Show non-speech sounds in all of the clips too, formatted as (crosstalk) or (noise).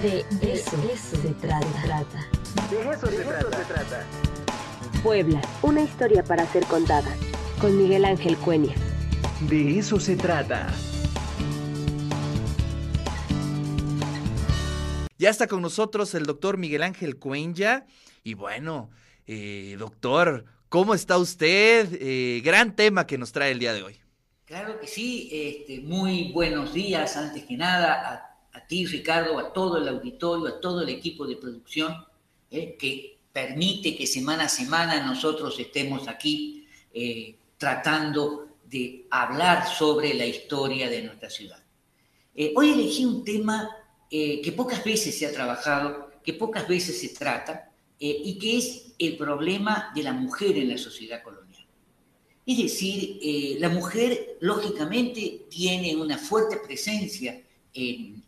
De eso, se trata. De eso, se, trata. Puebla, una historia para ser contada. Con Miguel Ángel Cuenya. De eso se trata. Ya está con nosotros el doctor Miguel Ángel Cuenya. Y bueno, eh, doctor, ¿cómo está usted? Eh, gran tema que nos trae el día de hoy. Claro que sí, este, muy buenos días antes que nada a, ti Ricardo, a todo el auditorio, a todo el equipo de producción eh, que permite que semana a semana nosotros estemos aquí tratando de hablar sobre la historia de nuestra ciudad. hoy elegí un tema eh, que pocas veces se ha trabajado, que pocas veces se trata, eh, y que es el problema de la mujer en la sociedad colonial. Es decir, eh, la mujer lógicamente tiene una fuerte presencia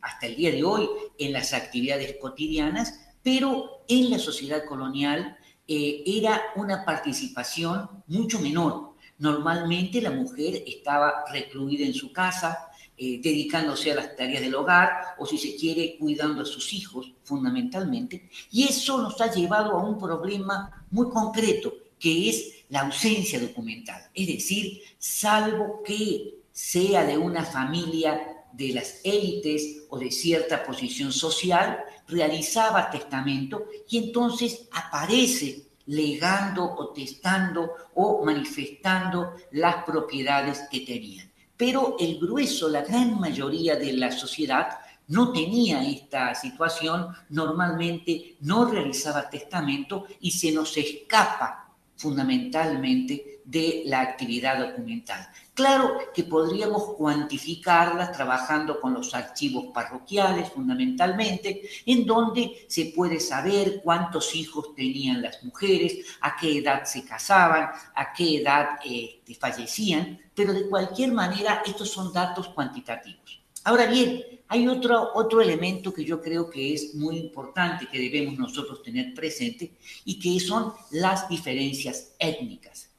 hasta el día de hoy en las actividades cotidianas, pero en la sociedad colonial era una participación mucho menor. Normalmente la mujer estaba recluida en su casa, eh, dedicándose a las tareas del hogar o si se quiere cuidando a sus hijos fundamentalmente. Y eso nos ha llevado a un problema muy concreto que es la ausencia documental. Es decir, salvo que sea de una familia de las élites o de cierta posición social, realizaba testamento y entonces aparece legando o testando o manifestando las propiedades que tenían pero el grueso, la gran mayoría de la sociedad no tenía esta situación, normalmente no realizaba testamento y se nos escapa fundamentalmente de la actividad documental. Claro que podríamos cuantificarla trabajando con los archivos parroquiales fundamentalmente, en donde se puede saber cuántos hijos tenían las mujeres, a qué edad se casaban, a qué edad eh, fallecían, pero de cualquier manera estos son datos cuantitativos. Ahora bien, hay otro, otro elemento que yo creo que es muy importante que debemos nosotros tener presente y que son las diferencias étnicas.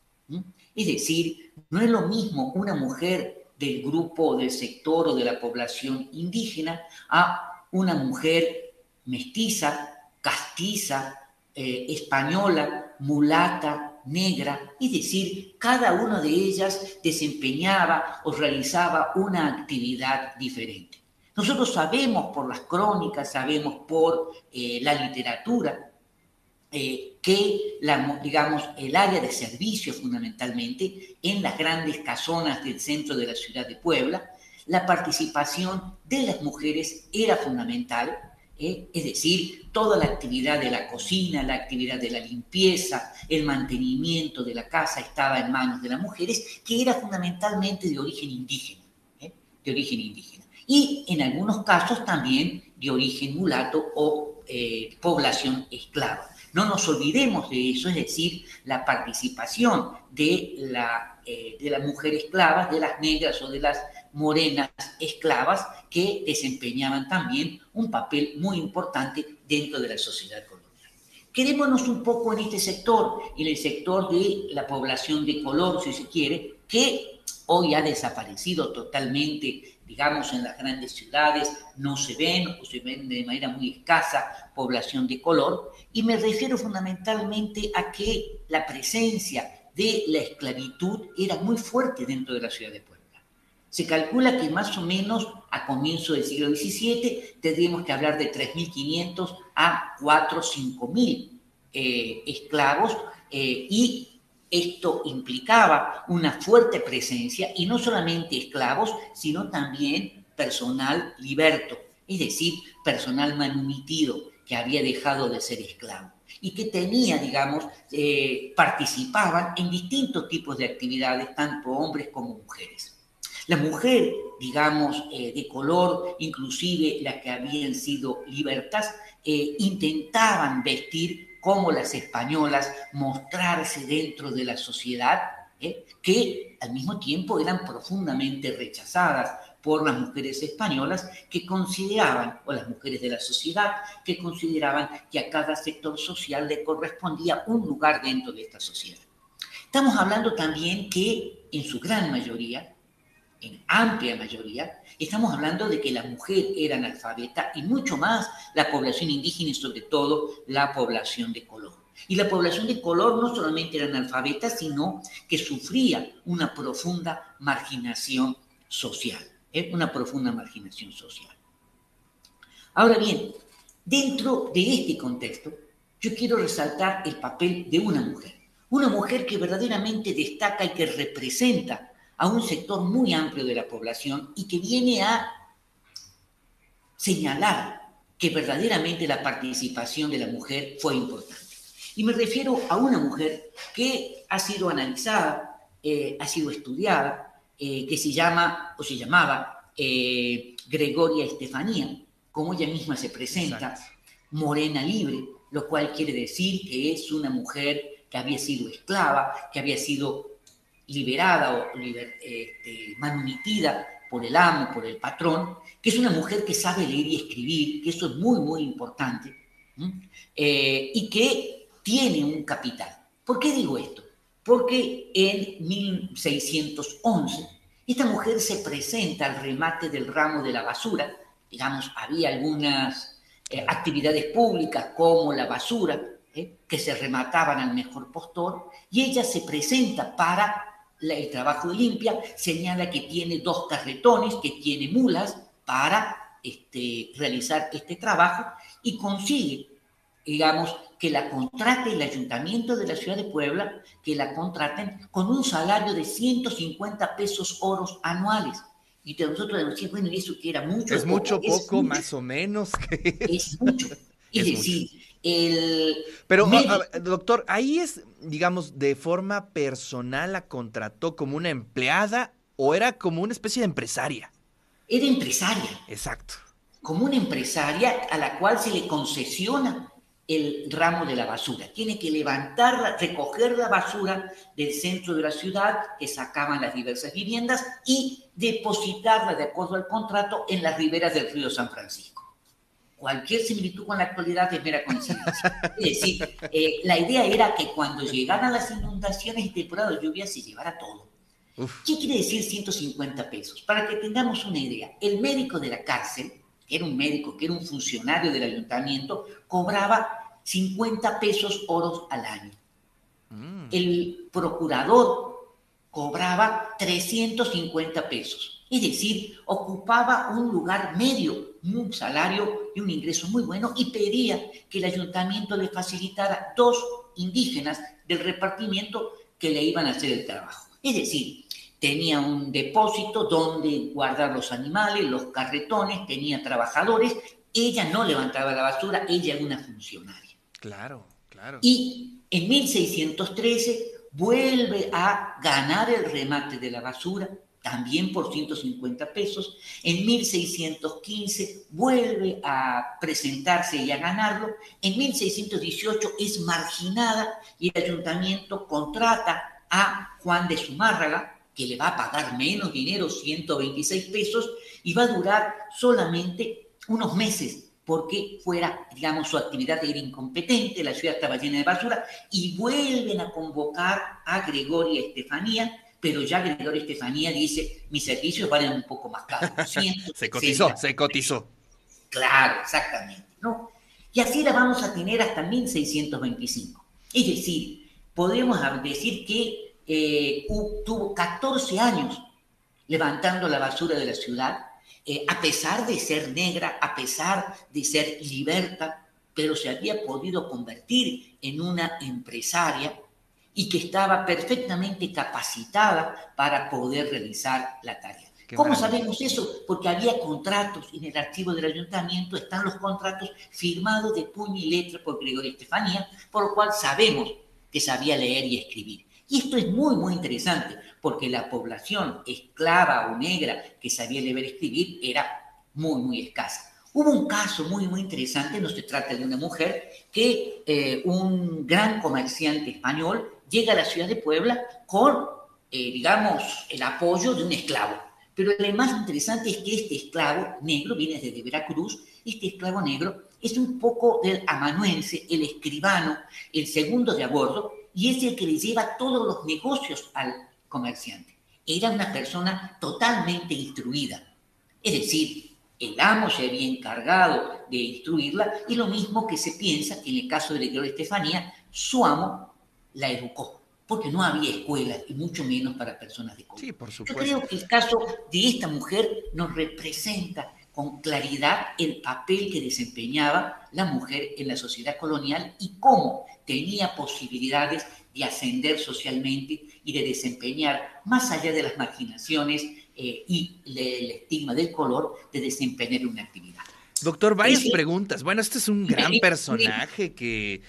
Es decir, no es lo mismo una mujer del grupo, del sector o de la población indígena a una mujer mestiza, castiza, eh, española, mulata, negra, es decir, cada una de ellas desempeñaba o realizaba una actividad diferente. Nosotros sabemos por las crónicas, sabemos por eh, la literatura, eh, que la, digamos, el área de servicio fundamentalmente en las grandes casonas del centro de la ciudad de Puebla, la participación de las mujeres era fundamental, ¿eh? es decir, toda la actividad de la cocina, la actividad de la limpieza, el mantenimiento de la casa estaba en manos de las mujeres, que era fundamentalmente de origen indígena, ¿eh? de origen indígena. Y en algunos casos también de origen mulato o eh, población esclava. No nos olvidemos de eso, es decir, la participación de, la, de las mujeres esclavas, de las negras o de las morenas esclavas que desempeñaban también un papel muy importante dentro de la sociedad colonial. Quedémonos un poco en este sector, en el sector de la población de color, si se quiere, que hoy ha desaparecido totalmente, digamos, en las grandes ciudades, no se ven o se ven de manera muy escasa población de color, y me refiero fundamentalmente a que la presencia de la esclavitud era muy fuerte dentro de la ciudad de Puebla. Se calcula que más o menos a comienzo del siglo XVII tendríamos que hablar de 3.500 a 4 o 5.000 esclavos eh, y esto implicaba una fuerte presencia y no solamente esclavos, sino también personal liberto, es decir, personal manumitido que había dejado de ser esclavo y que tenía, digamos, eh, participaban en distintos tipos de actividades, tanto hombres como mujeres. La mujer, digamos, eh, de color, inclusive las que habían sido libertas, eh, intentaban vestir como las españolas, mostrarse dentro de la sociedad, eh, que al mismo tiempo eran profundamente rechazadas por las mujeres españolas que consideraban, o las mujeres de la sociedad, que consideraban que a cada sector social le correspondía un lugar dentro de esta sociedad. Estamos hablando también que en su gran mayoría en amplia mayoría, estamos hablando de que la mujer era analfabeta y mucho más la población indígena y sobre todo la población de color. Y la población de color no solamente era analfabeta, sino que sufría una profunda marginación social, ¿eh? una profunda marginación social. Ahora bien, dentro de este contexto, yo quiero resaltar el papel de una mujer, una mujer que verdaderamente destaca y que representa a un sector muy amplio de la población y que viene a señalar que verdaderamente la participación de la mujer fue importante. Y me refiero a una mujer que ha sido analizada, eh, ha sido estudiada, eh, que se llama o se llamaba eh, Gregoria Estefanía, como ella misma se presenta, morena libre, lo cual quiere decir que es una mujer que había sido esclava, que había sido liberada o este, manumitida por el amo, por el patrón, que es una mujer que sabe leer y escribir, que eso es muy, muy importante, eh, y que tiene un capital. ¿Por qué digo esto? Porque en 1611 esta mujer se presenta al remate del ramo de la basura, digamos, había algunas eh, actividades públicas como la basura, eh, que se remataban al mejor postor, y ella se presenta para el trabajo de limpia señala que tiene dos carretones, que tiene mulas para este, realizar este trabajo y consigue, digamos, que la contrate el ayuntamiento de la ciudad de Puebla, que la contraten con un salario de 150 pesos oros anuales. Y nosotros decimos, bueno, ¿y eso que era mucho? Es mucho, poco, más o menos. Es mucho. (laughs) Es, decir, el... Pero, doctor, ahí es, digamos, de forma personal la contrató como una empleada o era como una especie de empresaria. Era empresaria. Exacto. Como una empresaria a la cual se le concesiona el ramo de la basura. Tiene que levantar, recoger la basura del centro de la ciudad que sacaban las diversas viviendas y depositarla de acuerdo al contrato en las riberas del río San Francisco cualquier similitud con la actualidad es mera coincidencia. Es decir, eh, la idea era que cuando llegaran las inundaciones y temporada de lluvia se llevara todo. ¿Qué quiere decir 150 pesos? Para que tengamos una idea, el médico de la cárcel, que era un médico, que era un funcionario del ayuntamiento, cobraba 50 pesos oros al año. Mm. El procurador cobraba 350 pesos. Es decir, ocupaba un lugar medio, un salario y un ingreso muy bueno y pedía que el ayuntamiento le facilitara dos indígenas del repartimiento que le iban a hacer el trabajo. Es decir, tenía un depósito donde guardar los animales, los carretones, tenía trabajadores, ella no levantaba la basura, ella era una funcionaria. Claro, claro. Y en 1613 vuelve a ganar el remate de la basura, también por 150 pesos. En 1615 vuelve a presentarse y a ganarlo. En 1618 es marginada y el ayuntamiento contrata a Juan de Zumárraga, que le va a pagar menos dinero, 126 pesos, y va a durar solamente unos meses porque fuera, digamos, su actividad era incompetente, la ciudad estaba llena de basura, y vuelven a convocar a Gregoria Estefanía, pero ya Gregorio Estefanía dice, mis servicios valen un poco más caros. (laughs) se cotizó, se cotizó. Claro, exactamente. ¿no? Y así la vamos a tener hasta 1625. Es decir, podemos decir que eh, tuvo 14 años levantando la basura de la ciudad, eh, a pesar de ser negra, a pesar de ser liberta, pero se había podido convertir en una empresaria y que estaba perfectamente capacitada para poder realizar la tarea. ¿Cómo sabemos eso? Porque había contratos en el archivo del ayuntamiento, están los contratos firmados de puño y letra por Gregorio Estefanía, por lo cual sabemos que sabía leer y escribir. Y esto es muy, muy interesante, porque la población esclava o negra que sabía leer y escribir era muy, muy escasa. Hubo un caso muy, muy interesante, no se trata de una mujer, que eh, un gran comerciante español llega a la ciudad de Puebla con, eh, digamos, el apoyo de un esclavo. Pero lo más interesante es que este esclavo negro viene desde Veracruz, este esclavo negro es un poco del amanuense, el escribano, el segundo de a bordo, y es el que le lleva todos los negocios al comerciante. era una persona totalmente instruida. Es decir, el amo se había encargado de instruirla y lo mismo que se piensa que en el caso de la Estefanía, su amo la educó, porque no había escuelas y mucho menos para personas de color. Sí, por supuesto. Yo creo que el caso de esta mujer nos representa con claridad el papel que desempeñaba la mujer en la sociedad colonial y cómo tenía posibilidades de ascender socialmente y de desempeñar, más allá de las marginaciones eh, y el estigma del color, de desempeñar una actividad. Doctor, varias preguntas. Bueno, este es un gran (laughs) personaje que,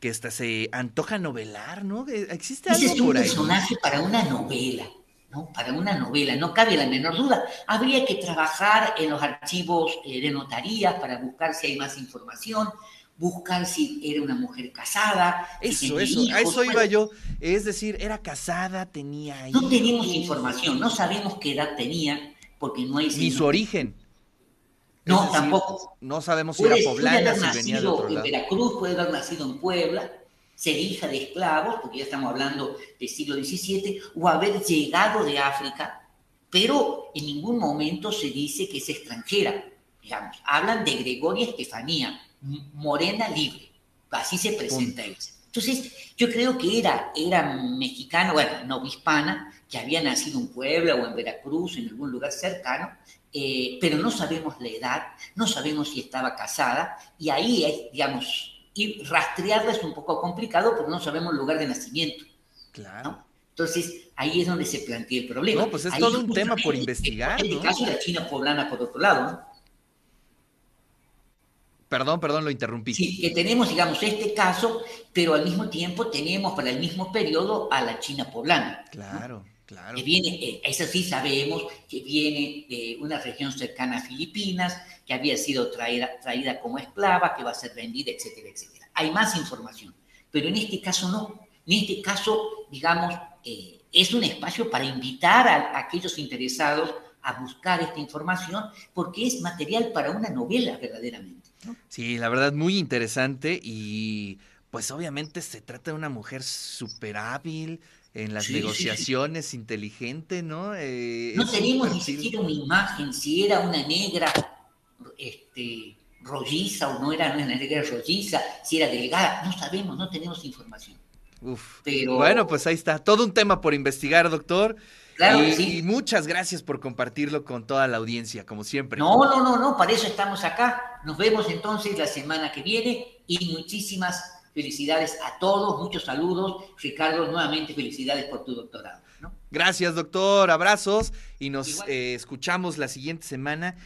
que hasta se antoja novelar, ¿no? ¿Existe algo Ese es un personaje para una novela, ¿no? Para una novela, no cabe la menor duda. Habría que trabajar en los archivos eh, de notarías para buscar si hay más información buscan si era una mujer casada. Eso, eso, a eso iba yo. Es decir, era casada, tenía hijos. No tenemos información, no sabemos qué edad tenía, porque no hay... Ni su origen. No, tampoco. No sabemos si era poblana, si venía de otro lado. en Veracruz, puede haber nacido en Puebla, ser hija de esclavos, porque ya estamos hablando del siglo XVII, o haber llegado de África, pero en ningún momento se dice que es extranjera. Digamos, hablan de Gregoria Estefanía, morena libre. Así se presenta ella. Entonces, yo creo que era, era mexicana, bueno, no hispana, que había nacido en Puebla o en Veracruz, en algún lugar cercano, eh, pero no sabemos la edad, no sabemos si estaba casada, y ahí, es, digamos, rastrearla es un poco complicado porque no sabemos el lugar de nacimiento. Claro. Entonces, ahí es donde se plantea el problema. No, pues es todo un tema por investigar. En el caso de la China poblana, por otro lado, ¿no? Perdón, perdón, lo interrumpí. Sí, que tenemos, digamos, este caso, pero al mismo tiempo tenemos para el mismo periodo a la China poblana. Claro, claro. Que viene, eh, eso sí sabemos, que viene de una región cercana a Filipinas, que había sido traída, traída como esclava, que va a ser vendida, etcétera, etcétera. Hay más información, pero en este caso no. En este caso, digamos, eh, es un espacio para invitar a aquellos interesados a buscar esta información, porque es material para una novela verdaderamente. Sí, la verdad, muy interesante y pues obviamente se trata de una mujer súper hábil en las negociaciones, inteligente, ¿no? Eh, no tenemos ni siquiera una imagen, si era una negra este, rolliza o no era una negra rolliza, si era delgada, no sabemos, no tenemos información. Uf. Pero... Bueno, pues ahí está, todo un tema por investigar, doctor y, muchas gracias por compartirlo con toda la audiencia, como siempre. No, no, no, no, para eso estamos acá. Nos vemos entonces la semana que viene y muchísimas felicidades a todos, muchos saludos. Ricardo, nuevamente felicidades por tu doctorado. Gracias, doctor, abrazos y nos eh, escuchamos la siguiente semana.